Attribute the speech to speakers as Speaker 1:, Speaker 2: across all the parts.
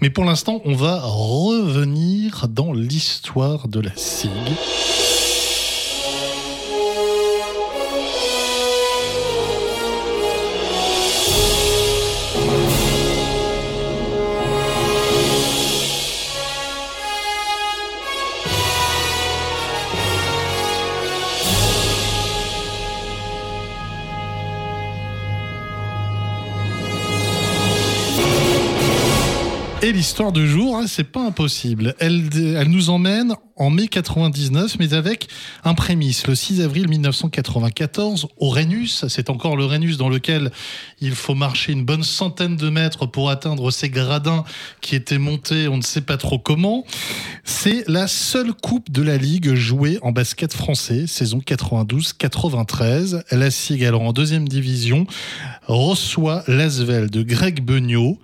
Speaker 1: Mais pour l'instant, on va revenir dans l'histoire de la SIG. Et l'histoire du jour, hein, c'est pas impossible. Elle, elle nous emmène en mai 99, mais avec un prémisse. Le 6 avril 1994, au Rhenus, c'est encore le Rhenus dans lequel il faut marcher une bonne centaine de mètres pour atteindre ces gradins qui étaient montés, on ne sait pas trop comment. C'est la seule coupe de la Ligue jouée en basket français, saison 92-93. La SIG, alors en deuxième division, reçoit l'Asvel de Greg Beugnot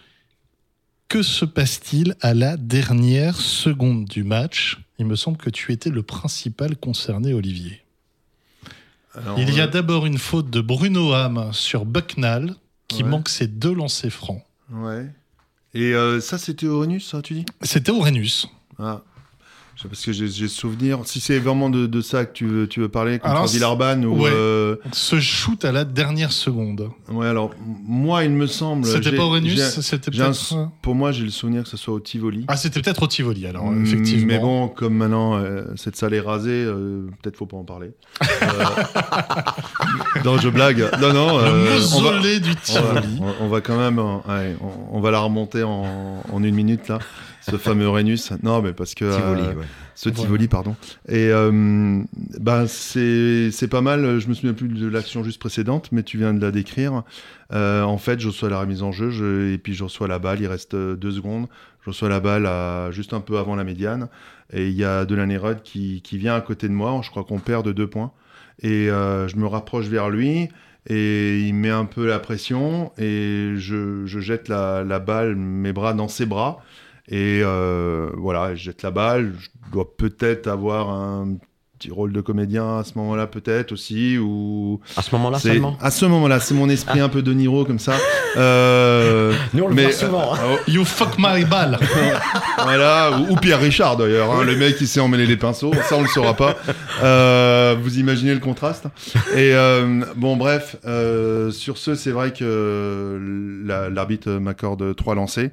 Speaker 1: que se passe-t-il à la dernière seconde du match? Il me semble que tu étais le principal concerné, Olivier. Il y a d'abord une faute de Bruno Ham sur Bucknall qui manque ses deux lancers francs.
Speaker 2: Ouais. Et euh, ça, c'était Uranus, ça, tu dis?
Speaker 1: C'était Uranus.
Speaker 2: Ah. Parce que j'ai souvenir. Si c'est vraiment de, ça que tu veux, tu veux parler contre Villarban ou. Euh,
Speaker 1: Ce shoot à la dernière seconde.
Speaker 2: Ouais, alors moi, il me semble.
Speaker 1: C'était pas Uranus C'était peut-être.
Speaker 2: Pour moi, j'ai le souvenir que ce soit au Tivoli.
Speaker 1: Ah, c'était peut-être au Tivoli, alors, mm, effectivement.
Speaker 2: Mais bon, comme maintenant euh, cette salle est rasée, euh, peut-être faut pas en parler. non, je blague. Non, non.
Speaker 1: le mausolée du Tivoli.
Speaker 2: On va, quand même. on, va la remonter en, en une minute, là ce fameux Rhenus. Non, mais parce que.
Speaker 3: Tivoli, euh,
Speaker 2: Ce Tivoli, pardon. Et euh, bah, c'est pas mal. Je me souviens plus de l'action juste précédente, mais tu viens de la décrire. Euh, en fait, je reçois la remise en jeu et puis je reçois la balle. Il reste deux secondes. Je reçois la balle à, juste un peu avant la médiane. Et il y a Delaney Rudd qui, qui vient à côté de moi. Je crois qu'on perd de deux points. Et je me rapproche vers lui et il met un peu la pression et je, je jette la, la, balle, mes bras dans ses bras et euh, voilà, je jette la balle. Je dois peut-être avoir un petit rôle de comédien à ce moment-là, peut-être aussi. Ou
Speaker 3: à ce moment-là seulement
Speaker 2: À ce moment-là, c'est mon esprit un peu de Niro comme ça. Euh,
Speaker 3: Nous, on le mais, souvent. Hein.
Speaker 1: Euh, you fuck my balle
Speaker 2: Voilà, ou, Pierre Richard d'ailleurs, hein, le mec qui sait emmêler les pinceaux. Ça, on le saura pas. Euh, vous imaginez le contraste Et bon, bref, sur ce, c'est vrai que l'arbitre m'accorde trois lancers.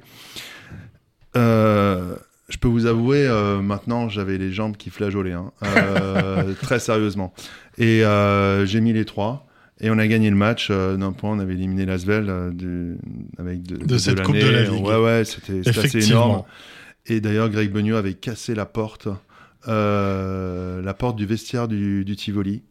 Speaker 2: Euh, je peux vous avouer, euh, maintenant, j'avais les jambes qui flageolaient, hein, euh, très sérieusement. Et j'ai mis les trois. Et on a gagné le match d'un point. On avait éliminé Lasvel avec
Speaker 1: de, de, cette Coupe de la Ligue.
Speaker 2: Ouais, ouais, c'était assez énorme. Et d'ailleurs, Greg Beugnot avait cassé la porte, la porte du vestiaire du, du Tivoli.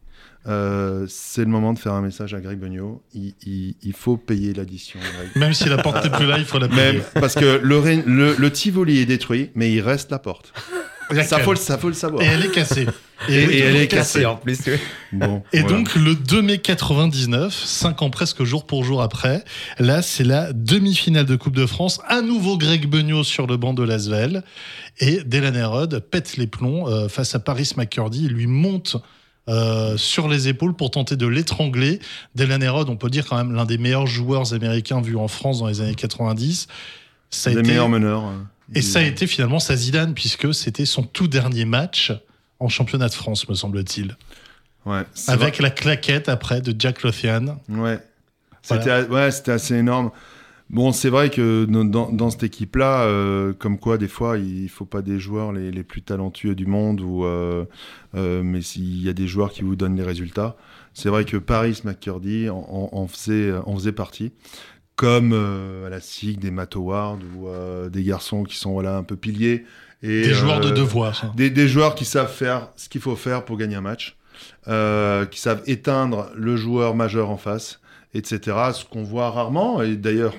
Speaker 2: Euh, c'est le moment de faire un message à Greg Beugnot. Il, faut payer l'addition.
Speaker 1: Même si la porte n'est plus là, il faut la payer. Même,
Speaker 2: parce que le, le, Tivoli est détruit, mais il reste la porte. Ça faut, ça faut le savoir.
Speaker 1: Et elle est cassée.
Speaker 3: Et, elle est cassée en plus.
Speaker 1: Bon, et donc le 2 mai 99, 5 ans presque jour pour jour après, là c'est la demi-finale de Coupe de France. Un nouveau Greg Beugnot sur le banc de Lasvel. Et Delaney Rudd pète les plombs euh, face à Paris McCurdy. Il lui monte euh, sur les épaules pour tenter de l'étrangler. Delaney Rod, on peut dire quand même l'un des meilleurs joueurs américains vus en France dans les années 90.
Speaker 2: Ça a meilleurs meneurs. Hein.
Speaker 1: Et ça a été finalement sa Zidane, puisque c'était son tout dernier match en championnat de France, me semble-t-il.
Speaker 2: Ouais,
Speaker 1: Avec la claquette après de Jack Lothian.
Speaker 2: Ouais. C'était ouais, assez énorme. Bon, c'est vrai que dans, cette équipe-là, euh, comme quoi des fois, il faut pas des joueurs les, plus talentueux du monde, ou, euh, euh, mais s'il y a des joueurs qui vous donnent les résultats. C'est vrai que Paris McCurdy en, faisait, en faisait partie, comme à la SIG des Matt Howard ou des garçons qui sont voilà, un peu piliers.
Speaker 1: Et, des joueurs de devoir.
Speaker 2: Des, des, joueurs qui savent faire ce qu'il faut faire pour gagner un match, qui savent éteindre le joueur majeur en face etc. Ce qu'on voit rarement, et d'ailleurs,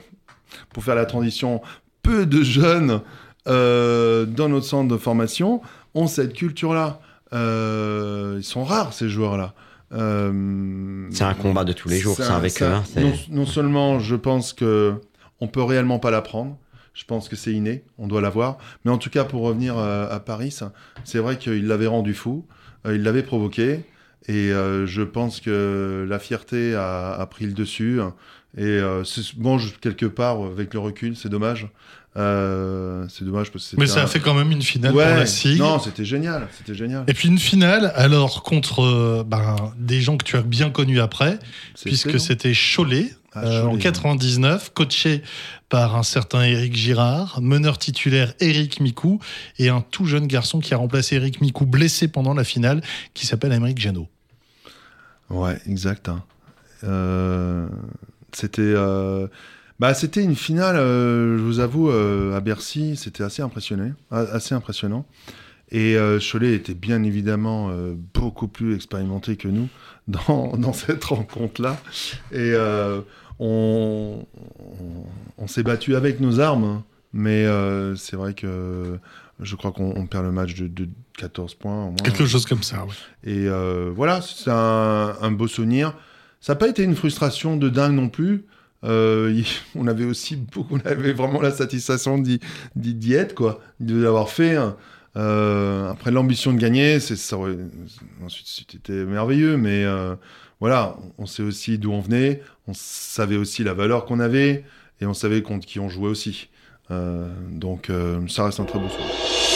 Speaker 2: pour faire la transition, peu de jeunes euh, dans notre centre de formation ont cette culture-là. Euh, ils sont rares, ces joueurs-là.
Speaker 3: Euh, c'est un combat de tous les jours, c'est avec eux. Hein,
Speaker 2: non, seulement je pense que on peut réellement pas l'apprendre, je pense que c'est inné, on doit l'avoir. Mais en tout cas, pour revenir à, Paris, c'est vrai qu'il l'avait rendu fou, il l'avait provoqué, et je pense que la fierté a, a pris le dessus. Et euh, bon, quelque part, avec le recul, c'est dommage. Euh, c'est dommage parce que
Speaker 1: Mais ça a fait quand même une finale
Speaker 2: ouais,
Speaker 1: pour la SIG.
Speaker 2: Non, c'était génial, c'était génial.
Speaker 1: Et puis une finale, alors contre euh, ben, des gens que tu as bien connus après, puisque c'était Cholet, ah, euh, en 99, coaché par un certain Eric Girard, meneur titulaire Eric Micou et un tout jeune garçon qui a remplacé Eric Micou blessé pendant la finale, qui s'appelle Émeric Janot.
Speaker 2: Ouais, exact. Hein. C'était bah, c'était une finale, euh, je vous avoue, euh, à Bercy, c'était assez impressionné, assez impressionnant. Et euh, Cholet était bien évidemment beaucoup plus expérimenté que nous dans, dans cette rencontre-là. Et on, on, s'est battu avec nos armes, hein. mais c'est vrai que je crois qu'on perd le match de, 14 points. Au moins.
Speaker 1: Quelque chose comme ça,
Speaker 2: oui. Et voilà, c'est un, un, beau souvenir. Ça n'a pas été une frustration de dingue non plus. Euh, on avait aussi beaucoup, on avait vraiment la satisfaction d'y être, quoi, de l'avoir fait. Euh, après l'ambition de gagner, c'est ça ensuite c'était merveilleux, mais euh, voilà, on sait aussi d'où on venait, on savait aussi la valeur qu'on avait et on savait contre qui on jouait aussi. donc ça reste un très beau souvenir.